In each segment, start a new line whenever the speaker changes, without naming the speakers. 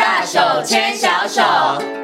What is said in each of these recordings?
大手牵小手。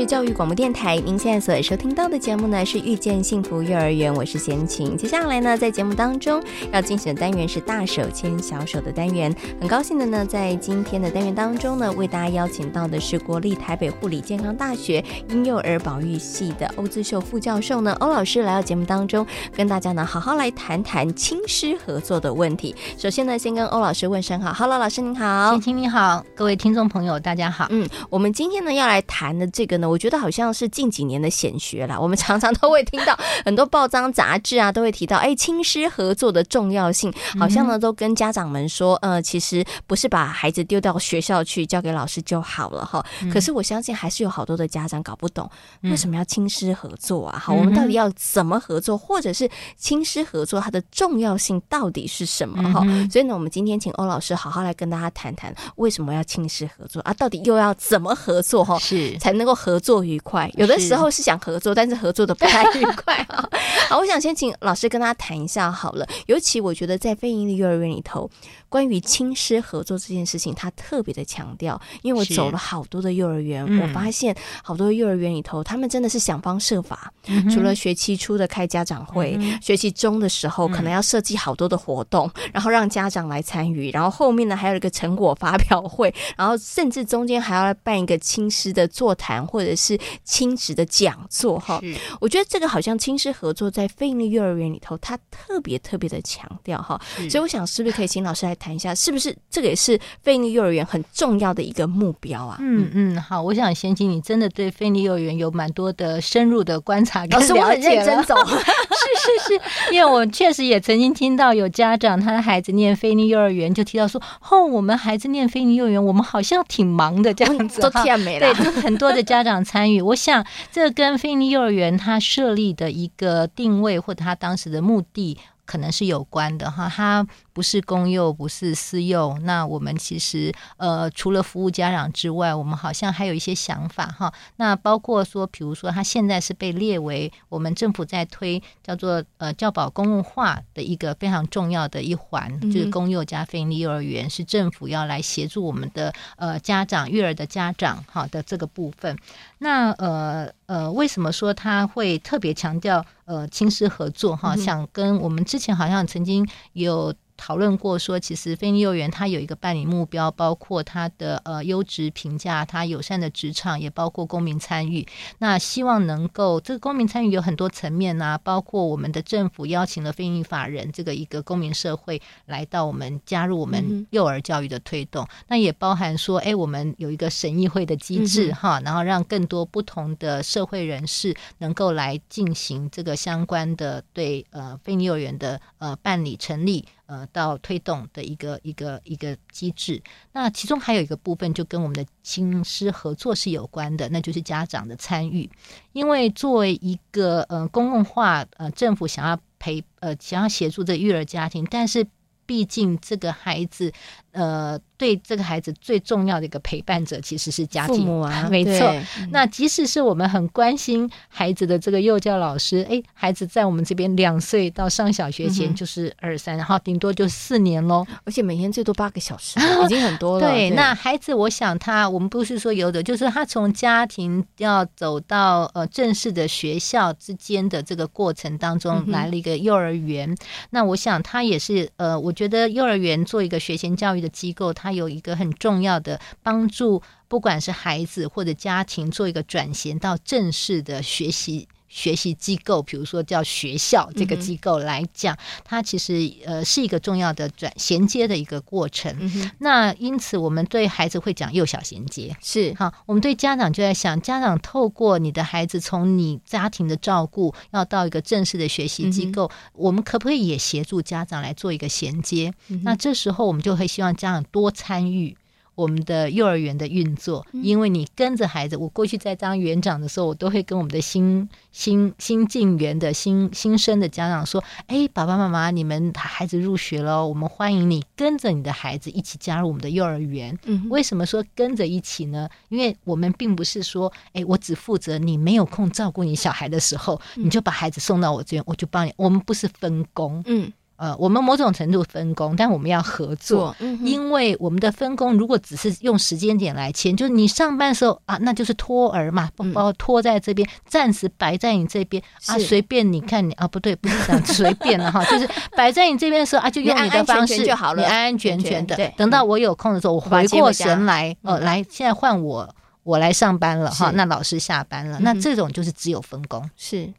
是教育广播电台，您现在所收听到的节目呢是遇见幸福幼儿园，我是贤琴。接下来呢，在节目当中要进行的单元是大手牵小手的单元。很高兴的呢，在今天的单元当中呢，为大家邀请到的是国立台北护理健康大学婴幼儿保育系的欧姿秀副教授呢，欧老师来到节目当中，跟大家呢好好来谈谈亲师合作的问题。首先呢，先跟欧老师问声好，Hello，老师您好，
贤琴你好，各位听众朋友大家好。
嗯，我们今天呢要来谈的这个。我觉得好像是近几年的显学啦，我们常常都会听到很多报章杂志啊，都会提到哎，亲师合作的重要性，好像呢都跟家长们说，呃，其实不是把孩子丢到学校去交给老师就好了哈。可是我相信还是有好多的家长搞不懂为什么要亲师合作啊？好，我们到底要怎么合作，或者是亲师合作它的重要性到底是什么哈？所以呢，我们今天请欧老师好好来跟大家谈谈为什么要亲师合作啊？到底又要怎么合作哈？是才能够合。合作愉快，有的时候是想合作，但是合作的不太愉快啊。好，我想先请老师跟他谈一下好了。尤其我觉得在非营利幼儿园里头，关于亲师合作这件事情，他特别的强调。因为我走了好多的幼儿园，嗯、我发现好多幼儿园里头，他们真的是想方设法。嗯、除了学期初的开家长会，嗯、学期中的时候可能要设计好多的活动，嗯、然后让家长来参与，然后后面呢还有一个成果发表会，然后甚至中间还要来办一个亲师的座谈。或者是亲子的讲座哈，我觉得这个好像亲师合作在非营利幼儿园里头，他特别特别的强调哈，所以我想是不是可以请老师来谈一下，是不是这个也是非营利幼儿园很重要的一个目标啊？
嗯嗯，好，我想先请你真的对非营利幼儿园有蛮多的深入的观察跟了解，老师我很认真走，是是是，因为我确实也曾经听到有家长他的孩子念非营利幼儿园，就提到说，哦，我们孩子念非营利幼儿园，我们好像挺忙的这样子，
都甜美了，
对，很多的家长。参与，我想这跟非营利幼儿园它设立的一个定位，或者它当时的目的，可能是有关的哈，它不是公幼，不是私幼。那我们其实呃，除了服务家长之外，我们好像还有一些想法哈。那包括说，比如说，它现在是被列为我们政府在推叫做呃教保公共化的一个非常重要的一环，嗯、就是公幼加非营利幼儿园是政府要来协助我们的呃家长育儿的家长哈的这个部分。那呃呃，为什么说他会特别强调呃亲师合作哈？想跟我们之前好像曾经有。讨论过说，其实非幼儿园它有一个办理目标，包括它的呃优质评价，它友善的职场，也包括公民参与。那希望能够这个公民参与有很多层面呐、啊，包括我们的政府邀请了非营利法人这个一个公民社会来到我们加入我们幼儿教育的推动。嗯、那也包含说，哎，我们有一个审议会的机制哈，然后让更多不同的社会人士能够来进行这个相关的对呃非幼儿园的呃办理成立。呃，到推动的一个一个一个机制，那其中还有一个部分就跟我们的亲师合作是有关的，那就是家长的参与。因为作为一个呃公共化呃政府想要陪呃想要协助这育儿家庭，但是毕竟这个孩子呃。对这个孩子最重要的一个陪伴者其实是家庭，父母啊，没错。那即使是我们很关心孩子的这个幼教老师，哎，孩子在我们这边两岁到上小学前就是二三，然后顶多就四年喽，
而且每天最多八个小时，已经很多了。
对，那孩子，我想他，我们不是说有的，就是他从家庭要走到呃正式的学校之间的这个过程当中来了一个幼儿园。那我想他也是呃，我觉得幼儿园做一个学前教育的机构，它。有一个很重要的帮助，不管是孩子或者家庭，做一个转型到正式的学习学习机构，比如说叫学校这个机构来讲，嗯、它其实呃是一个重要的转衔接的一个过程。嗯、那因此，我们对孩子会讲幼小衔接是好，我们对家长就在想，家长透过你的孩子从你家庭的照顾，要到一个正式的学习机构，嗯、我们可不可以也协助家长来做一个衔接？嗯、那这时候我们就会希望家长多参与。我们的幼儿园的运作，因为你跟着孩子，我过去在当园长的时候，我都会跟我们的新新新进园的新新生的家长说：“哎，爸爸妈妈，你们孩子入学了，我们欢迎你跟着你的孩子一起加入我们的幼儿园。”嗯，为什么说跟着一起呢？因为我们并不是说，哎，我只负责你没有空照顾你小孩的时候，你就把孩子送到我这边，我就帮你。我们不是分工，嗯。呃，我们某种程度分工，但我们要合作，嗯、因为我们的分工如果只是用时间点来签，就是你上班的时候啊，那就是托儿嘛，包包托在这边，暂、嗯、时摆在你这边啊，随便你看你啊，不对，不是这样随便了哈，就是摆在你这边的时候啊，就用你的方式
就好了，
你安安全全的，等到我有空的时候，我回过神来，哦、呃，来，现在换我，我来上班了哈，那老师下班了，那这种就是只有分工。
是。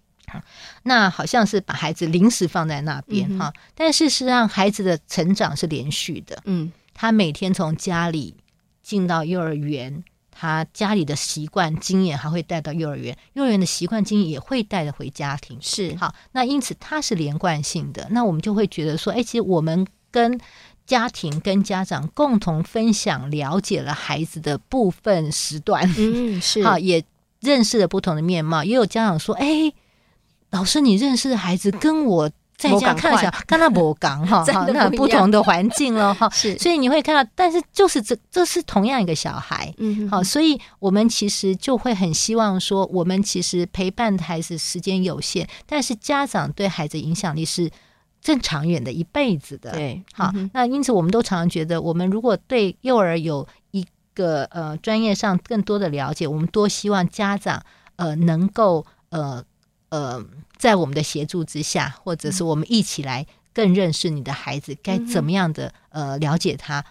那好像是把孩子临时放在那边哈，但事实上孩子的成长是连续的。嗯，他每天从家里进到幼儿园，他家里的习惯经验还会带到幼儿园，幼儿园的习惯经验也会带着回家庭。是好，那因此它是连贯性的。那我们就会觉得说，哎，其实我们跟家庭跟家长共同分享，了解了孩子的部分时段。嗯，是 好，也认识了不同的面貌。也有家长说，哎。老师，你认识的孩子跟我在家看小，跟他不讲哈，哈，那不同的环境了哈，是，所以你会看到，但是就是这这是同样一个小孩，嗯，好，所以我们其实就会很希望说，我们其实陪伴孩子时间有限，但是家长对孩子影响力是正长远的一辈子的，对，好，那因此我们都常常觉得，我们如果对幼儿有一个呃专业上更多的了解，我们多希望家长呃能够呃。呃，在我们的协助之下，或者是我们一起来更认识你的孩子，该怎么样的呃了解他。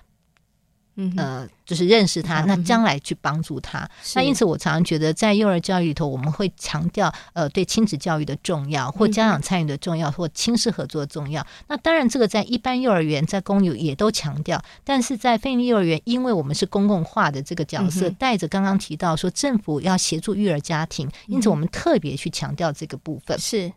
嗯，呃，就是认识他，那将来去帮助他。那因此，我常常觉得，在幼儿教育里头，我们会强调呃，对亲子教育的重要，或家长参与的重要，或亲师合作的重要。那当然，这个在一般幼儿园、在公有也都强调，但是在非营利幼儿园，因为我们是公共化的这个角色，带着刚刚提到说政府要协助育儿家庭，因此我们特别去强调这个部分。是，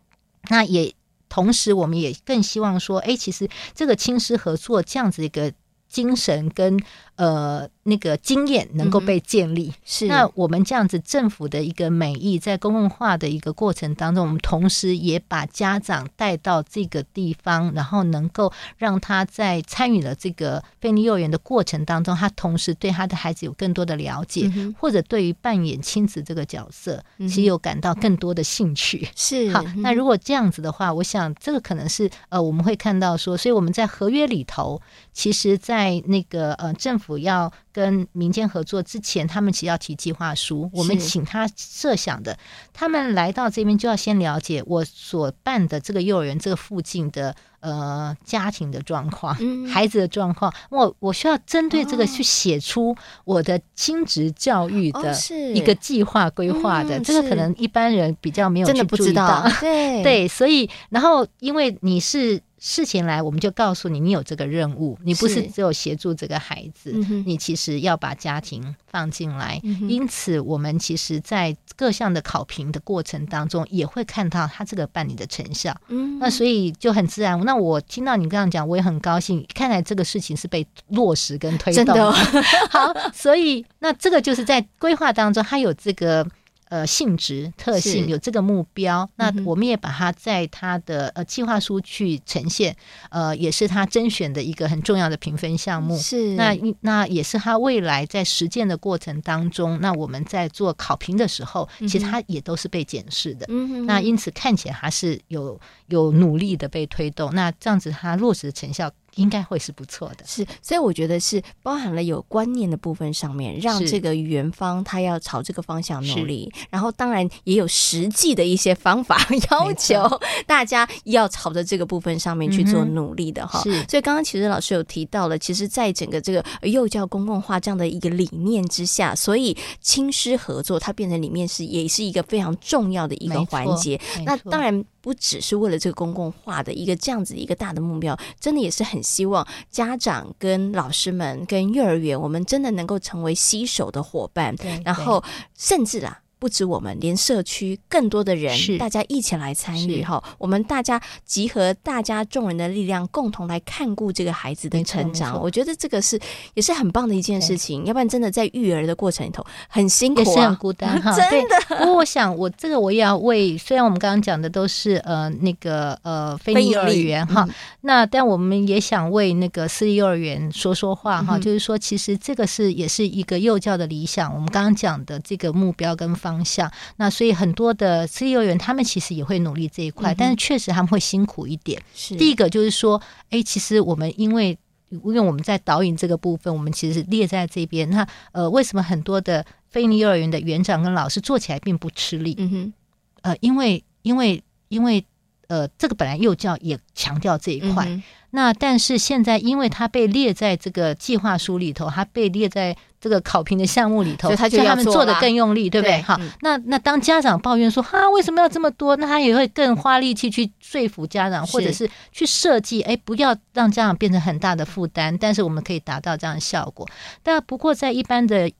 那也同时，我们也更希望说，哎，其实这个亲师合作这样子一个。精神跟呃那个经验能够被建立，嗯、是。那我们这样子政府的一个美意，在公共化的一个过程当中，我们同时也把家长带到这个地方，然后能够让他在参与了这个非营利幼儿园的过程当中，他同时对他的孩子有更多的了解，嗯、或者对于扮演亲子这个角色，其实有感到更多的兴趣。是好，那如果这样子的话，我想这个可能是呃我们会看到说，所以我们在合约里头，其实，在在那个呃，政府要跟民间合作之前，他们其实要提计划书。我们请他设想的，他们来到这边就要先了解我所办的这个幼儿园这个附近的呃家庭的状况、嗯、孩子的状况。我我需要针对这个去写出我的亲职教育的一个计划规划的。这个可能一般人比较没有真的不知道。对 对，所以然后因为你是。事情来，我们就告诉你，你有这个任务，你不是只有协助这个孩子，你其实要把家庭放进来。因此，我们其实，在各项的考评的过程当中，也会看到他这个办理的成效。那所以就很自然。那我听到你刚刚讲，我也很高兴。看来这个事情是被落实跟推动。真的 好，所以那这个就是在规划当中，他有这个。呃，性质特性有这个目标，那我们也把它在它的呃计划书去呈现，呃，也是他甄选的一个很重要的评分项目。是，那那也是他未来在实践的过程当中，那我们在做考评的时候，其实他也都是被检视的。嗯，那因此看起来还是有有努力的被推动，那这样子它落实的成效。应该会是不错的，
是，所以我觉得是包含了有观念的部分上面，让这个园方他要朝这个方向努力，然后当然也有实际的一些方法要求 大家要朝着这个部分上面去做努力的哈。是，所以刚刚其实老师有提到了，其实在整个这个幼教公共化这样的一个理念之下，所以亲师合作它变成里面是也是一个非常重要的一个环节。那当然。不只是为了这个公共化的一个这样子一个大的目标，真的也是很希望家长跟老师们跟幼儿园，我们真的能够成为携手的伙伴，然后甚至啦。不止我们，连社区更多的人，大家一起来参与哈。我们大家集合大家众人的力量，共同来看顾这个孩子的成长。我觉得这个是也是很棒的一件事情。要不然真的在育儿的过程里头很辛苦啊，
也是很孤单 哈。真的。不过我想，我这个我也要为，虽然我们刚刚讲的都是呃那个呃非营幼儿园哈，那但我们也想为那个私立幼儿园说说话哈。就是说，其实这个是也是一个幼教的理想。我们刚刚讲的这个目标跟方。方向。那所以很多的私立幼儿园，他们其实也会努力这一块，嗯、但是确实他们会辛苦一点。是第一个就是说，哎，其实我们因为因为我们在导引这个部分，我们其实是列在这边。那呃，为什么很多的非营利幼儿园的园长跟老师做起来并不吃力？嗯哼，呃，因为因为因为呃，这个本来幼教也强调这一块。嗯那但是现在，因为它被列在这个计划书里头，它被列在这个考评的项目里头，所以他就他们做的更用力，对不对？好，那那当家长抱怨说哈，为什么要这么多？那他也会更花力气去说服家长，或者是去设计，哎，不要让家长变成很大的负担。但是我们可以达到这样的效果。但不过在一般的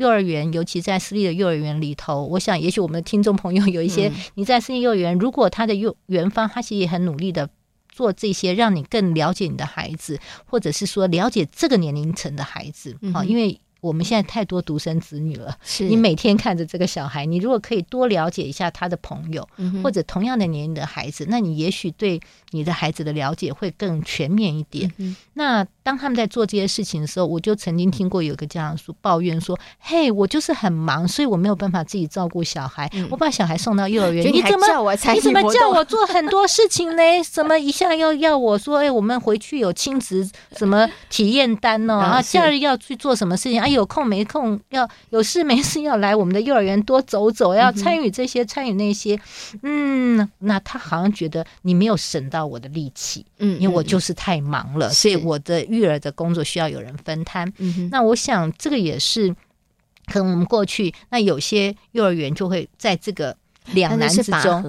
幼儿园，尤其在私立的幼儿园里头，我想也许我们的听众朋友有一些你在私立幼儿园，如果他的幼园方他其实也很努力的。做这些，让你更了解你的孩子，或者是说了解这个年龄层的孩子，好，因为。我们现在太多独生子女了，是你每天看着这个小孩，你如果可以多了解一下他的朋友，嗯、或者同样的年龄的孩子，那你也许对你的孩子的了解会更全面一点。嗯、那当他们在做这些事情的时候，我就曾经听过有个家长说抱怨说：“嘿，我就是很忙，所以我没有办法自己照顾小孩，嗯、我把小孩送到幼儿园，你怎么你怎么叫我做很多事情呢？什么一下要要我说，哎，我们回去有亲子什么体验单哦，然后假日要去做什么事情啊？”有空没空，要有事没事要来我们的幼儿园多走走，要参与这些参与那些，嗯，那他好像觉得你没有省到我的力气，嗯，因为我就是太忙了，所以我的育儿的工作需要有人分摊。嗯，那我想这个也是，可能我们过去那有些幼儿园就会在这个。两难之中，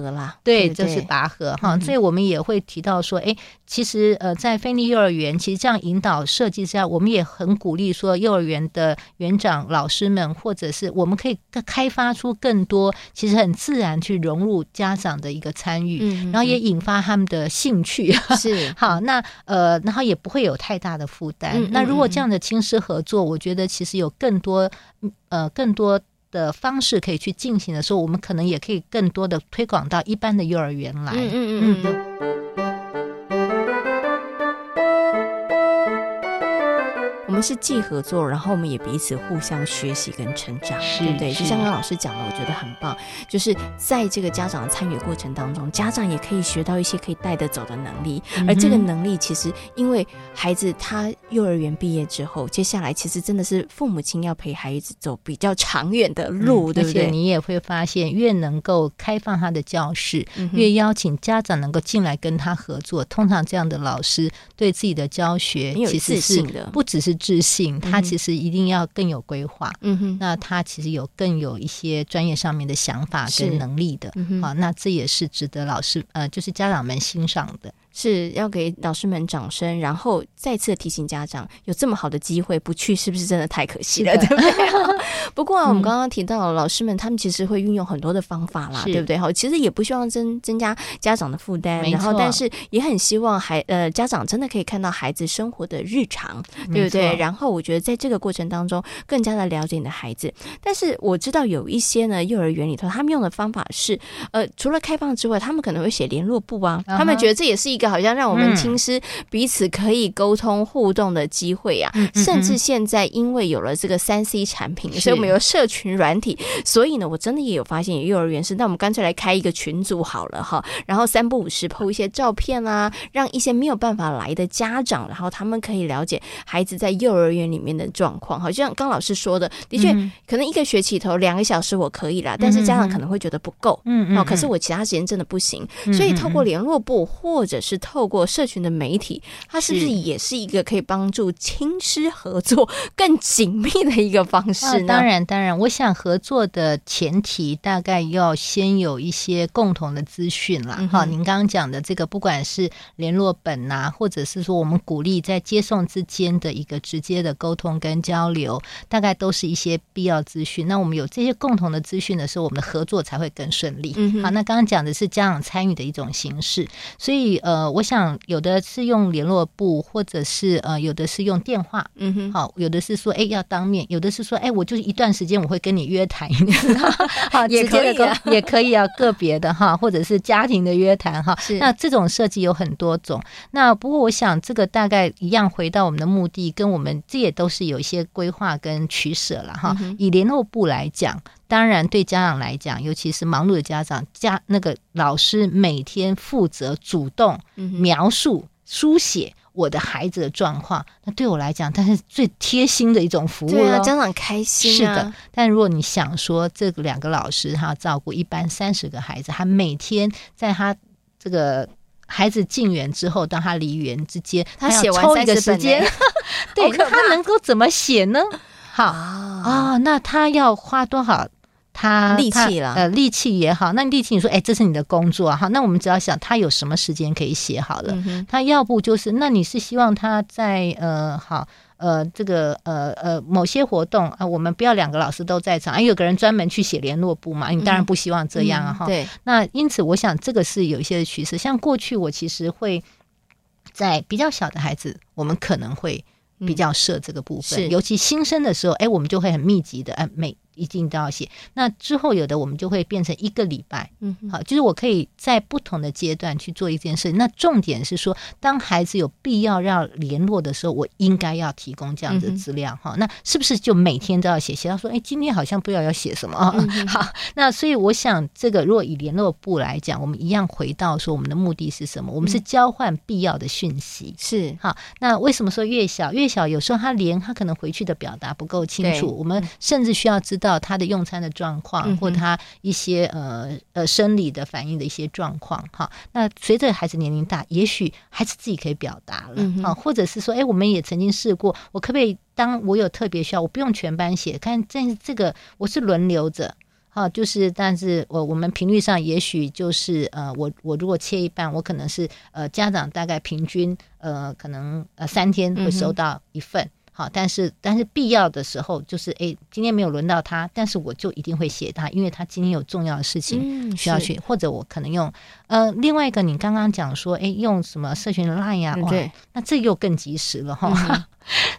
对，这是拔河哈，所以我们也会提到说，哎，其实呃，在菲利幼儿园，其实这样引导设计之下，我们也很鼓励说，幼儿园的园长、老师们，或者是我们可以开发出更多，其实很自然去融入家长的一个参与，然后也引发他们的兴趣，是。好，那呃，然后也不会有太大的负担。那如果这样的亲师合作，我觉得其实有更多呃，更多。的方式可以去进行的时候，我们可能也可以更多的推广到一般的幼儿园来。嗯嗯嗯嗯。
们是既合作，然后我们也彼此互相学习跟成长，对不对？就像刚刚老师讲的，我觉得很棒，就是在这个家长的参与过程当中，家长也可以学到一些可以带得走的能力，嗯、而这个能力其实，因为孩子他幼儿园毕业之后，接下来其实真的是父母亲要陪孩子走比较长远的路，嗯、对不对？
而且你也会发现，越能够开放他的教室，嗯、越邀请家长能够进来跟他合作，通常这样的老师对自己的教学其实是不只是。自信，他其实一定要更有规划。嗯哼，那他其实有更有一些专业上面的想法跟能力的。嗯好，那这也是值得老师呃，就是家长们欣赏的。
是要给老师们掌声，然后再次提醒家长，有这么好的机会不去，是不是真的太可惜了？对不对？不过啊，我们刚刚提到了老师们，他们其实会运用很多的方法啦，对不对？好，其实也不希望增增加家长的负担，然后但是也很希望孩呃家长真的可以看到孩子生活的日常，对不对？然后我觉得在这个过程当中，更加的了解你的孩子。但是我知道有一些呢，幼儿园里头他们用的方法是，呃，除了开放之外，他们可能会写联络簿啊，他们觉得这也是一个。好像让我们亲师彼此可以沟通互动的机会啊，嗯、甚至现在因为有了这个三 C 产品，是。所以我们有社群软体，所以呢，我真的也有发现有幼儿园是，那我们干脆来开一个群组好了哈，然后三不五时 po 一些照片啊，让一些没有办法来的家长，然后他们可以了解孩子在幼儿园里面的状况。好像刚老师说的，的确、嗯、可能一个学期头两个小时我可以啦，但是家长可能会觉得不够，嗯嗯，可是我其他时间真的不行，所以透过联络部或者是是透过社群的媒体，它是不是也是一个可以帮助亲师合作更紧密的一个方式呢？
当然，当然，我想合作的前提大概要先有一些共同的资讯啦。哈、嗯，您刚刚讲的这个，不管是联络本呐、啊，或者是说我们鼓励在接送之间的一个直接的沟通跟交流，大概都是一些必要资讯。那我们有这些共同的资讯的时候，我们的合作才会更顺利。嗯，好，那刚刚讲的是家长参与的一种形式，所以呃。呃，我想有的是用联络部，或者是呃，有的是用电话，嗯哼，好，有的是说，哎，要当面，有的是说，哎，我就是一段时间我会跟你约谈，好，也可以，也可以啊，个别的哈，或者是家庭的约谈哈，是那这种设计有很多种。那不过我想这个大概一样，回到我们的目的，跟我们这也都是有一些规划跟取舍了哈。嗯、以联络部来讲。当然对家长来讲，尤其是忙碌的家长，家那个老师每天负责主动描述、书写。我的孩子的状况，那对我来讲，它是最贴心的一种服务了。
对啊，家长开心啊。
是的，但如果你想说，这两个老师他要照顾一般三十个孩子，他每天在他这个孩子进园之后到他离园之间，他写完抽一个时间，对，他能够怎么写呢？好啊、哦，那他要花多少？他
力气了，
呃，力气也好，那力气你说，哎，这是你的工作哈，那我们只要想他有什么时间可以写好了，嗯、他要不就是，那你是希望他在呃，好，呃，这个呃呃某些活动啊、呃，我们不要两个老师都在场，哎，有个人专门去写联络簿嘛，你当然不希望这样啊哈、嗯嗯。对，那因此我想这个是有一些的趋势，像过去我其实会在比较小的孩子，我们可能会比较设这个部分，嗯、尤其新生的时候，哎，我们就会很密集的，哎，每。一定都要写。那之后有的我们就会变成一个礼拜，嗯，好，就是我可以在不同的阶段去做一件事。那重点是说，当孩子有必要要联络的时候，我应该要提供这样子的资料哈。嗯、那是不是就每天都要写？写到说，哎，今天好像不知道要写什么啊？嗯、好，那所以我想，这个如果以联络部来讲，我们一样回到说，我们的目的是什么？我们是交换必要的讯息，是好。那为什么说越小越小？有时候他连他可能回去的表达不够清楚，我们甚至需要知道。到他的用餐的状况，或他一些呃呃生理的反应的一些状况，哈，那随着孩子年龄大，也许孩子自己可以表达了，啊，或者是说，哎，我们也曾经试过，我可不可以当我有特别需要，我不用全班写，看，但是这个我是轮流着，哈，就是，但是我我们频率上也许就是呃，我我如果切一半，我可能是呃家长大概平均呃可能呃三天会收到一份。好，但是但是必要的时候，就是哎，今天没有轮到他，但是我就一定会写他，因为他今天有重要的事情需要去，嗯、或者我可能用呃另外一个，你刚刚讲说，哎，用什么社群 Line 呀、啊，对，那这又更及时了哈。嗯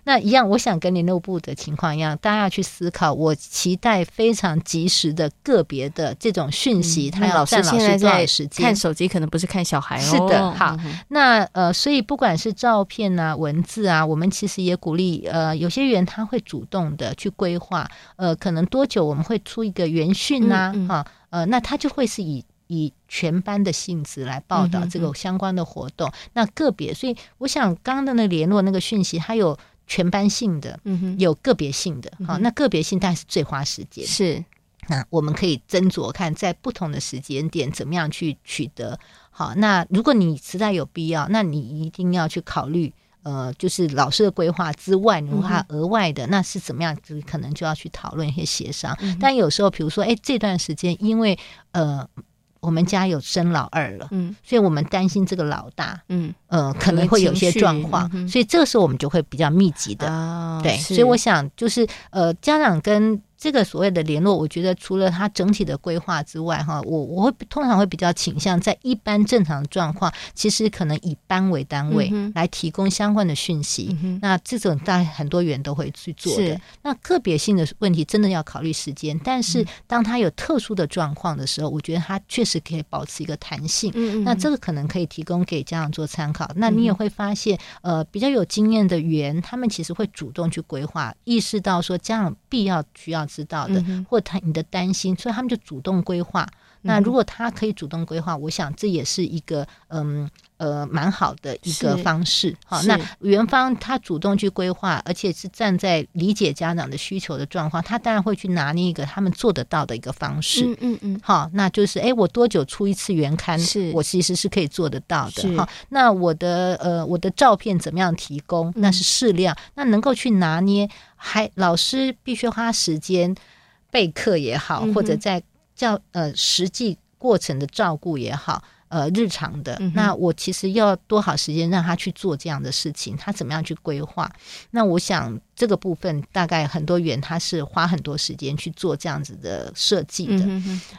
那一样，我想跟联络部的情况一样，大家要去思考。我期待非常及时的个别的这种讯息，他要占老师多少时间？
看手机可能不是看小孩哦。
是的，好。那呃，所以不管是照片啊、文字啊，我们其实也鼓励呃，有些人他会主动的去规划，呃，可能多久我们会出一个元讯啊，哈，呃，那他就会是以。以全班的性质来报道这个相关的活动，嗯、哼那个别，所以我想刚刚的那联络那个讯息，它有全班性的，嗯、哼有个别性的，好、那个别性当然是最花时间，是，那我们可以斟酌看在不同的时间点怎么样去取得，好，那如果你实在有必要，那你一定要去考虑。呃，就是老师的规划之外，如果他额外的，嗯、那是怎么样？就可能就要去讨论一些协商。嗯、但有时候，比如说，哎，这段时间因为呃，我们家有生老二了，嗯，所以我们担心这个老大，嗯，呃，可能会有些状况，嗯、所以这个时候我们就会比较密集的，哦、对。所以我想，就是呃，家长跟。这个所谓的联络，我觉得除了它整体的规划之外，哈，我我会通常会比较倾向在一般正常状况，其实可能以班为单位来提供相关的讯息。嗯、那这种大很多园都会去做的。那个别性的问题真的要考虑时间，但是当他有特殊的状况的时候，我觉得他确实可以保持一个弹性。那这个可能可以提供给家长做参考。那你也会发现，呃，比较有经验的园，他们其实会主动去规划，意识到说家长必要需要。知道的，或他你的担心，所以他们就主动规划。那如果他可以主动规划，我想这也是一个嗯呃蛮好的一个方式。好，那园方他主动去规划，而且是站在理解家长的需求的状况，他当然会去拿捏一个他们做得到的一个方式。嗯嗯嗯。好，那就是哎，我多久出一次原刊？是我其实是可以做得到的。好，那我的呃我的照片怎么样提供？那是适量，那能够去拿捏。还老师必须花时间备课也好，或者在教呃实际过程的照顾也好，呃日常的，那我其实要多少时间让他去做这样的事情？他怎么样去规划？那我想这个部分大概很多园他是花很多时间去做这样子的设计的。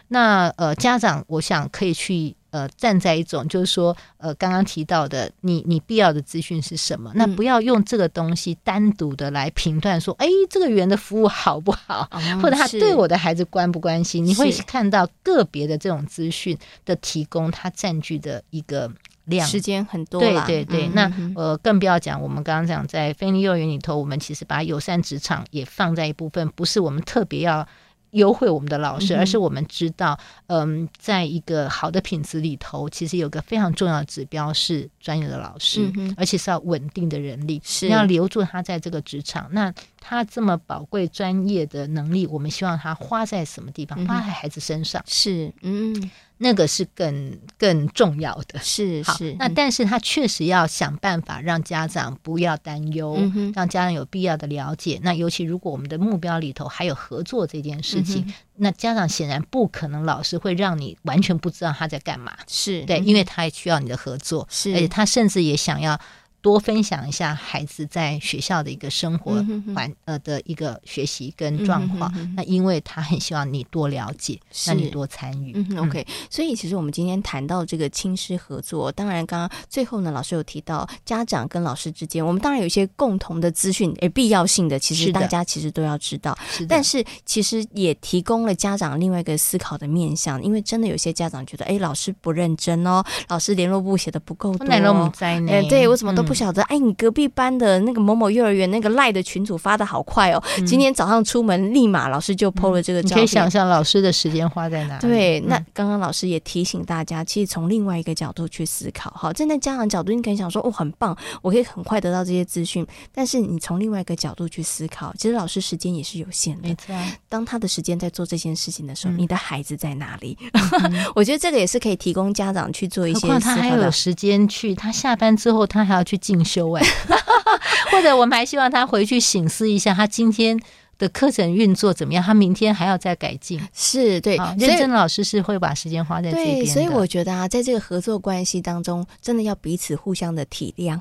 那呃家长，我想可以去。呃，站在一种就是说，呃，刚刚提到的，你你必要的资讯是什么？那不要用这个东西单独的来评断说，哎，这个园的服务好不好，嗯、或者他对我的孩子关不关心？你会看到个别的这种资讯的提供，它占据的一个量，
时间很多。
对对对，那呃，更不要讲，我们刚刚讲在非营利幼儿园里头，我们其实把友善职场也放在一部分，不是我们特别要。优惠我们的老师，
嗯、
而是我们知道，嗯，在一个好的品质里头，其实有个非常重要的指标是专业的老师，嗯、而且是要稳定的人力，是要留住他在这个职场。那他这么宝贵专业的能力，我们希望他花在什么地方？花在孩子身上。
是，嗯。
那个是更更重要的，
是是。
那但是他确实要想办法让家长不要担忧，嗯、让家长有必要的了解。那尤其如果我们的目标里头还有合作这件事情，嗯、那家长显然不可能老师会让你完全不知道他在干嘛，是对，因为他也需要你的合作，是，而且他甚至也想要。多分享一下孩子在学校的一个生活环呃的一个学习跟状况，那因为他很希望你多了解，那你多参与。
嗯，OK。所以其实我们今天谈到这个亲师合作，当然刚刚最后呢，老师有提到家长跟老师之间，我们当然有一些共同的资讯，诶，必要性的，其实大家其实都要知道。但是其实也提供了家长另外一个思考的面向，因为真的有些家长觉得，哎，老师不认真哦，老师联络簿写的不够多，哎，对，我怎么都不。不晓得，哎，你隔壁班的那个某某幼儿园那个赖的群主发的好快哦！嗯、今天早上出门，立马老师就 PO 了这个照片。
你可以想象老师的时间花在哪里？
对，那刚刚老师也提醒大家，其实从另外一个角度去思考，好，站在家长角度，你可以想说，哦，很棒，我可以很快得到这些资讯。但是你从另外一个角度去思考，其实老师时间也是有限的。没错，当他的时间在做这件事情的时候，嗯、你的孩子在哪里？嗯、我觉得这个也是可以提供家长去做一些。
他还有时间去，他下班之后他还要去。进修哎，或者我们还希望他回去醒思一下，他今天的课程运作怎么样？他明天还要再改进。
是对，
认真的老师是会把时间花在这边。
对，所以我觉得啊，在这个合作关系当中，真的要彼此互相的体谅，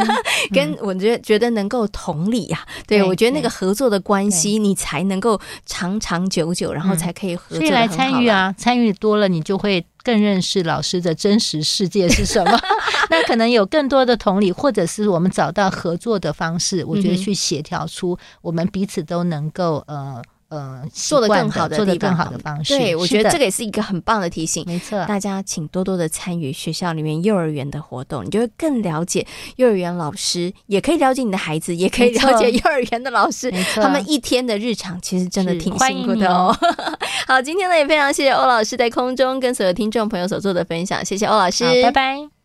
跟我觉得觉得能够同理呀、啊。对，对我觉得那个合作的关系，你才能够长长久久，然后才可以合作。所以
来参与啊，参与多了，你就会。更认识老师的真实世界是什么？那可能有更多的同理，或者是我们找到合作的方式。我觉得去协调出我们彼此都能够呃。呃，
做得更好的，
做得更好的方式。
对，我觉得这个也是一个很棒的提醒。
没错，
大家请多多的参与学校里面幼儿园的活动，你就会更了解幼儿园老师，也可以了解你的孩子，也可以了解幼儿园的老师。他们一天的日常其实真的挺辛苦的哦。好，今天呢也非常谢谢欧老师在空中跟所有听众朋友所做的分享，谢谢欧老师，
拜拜。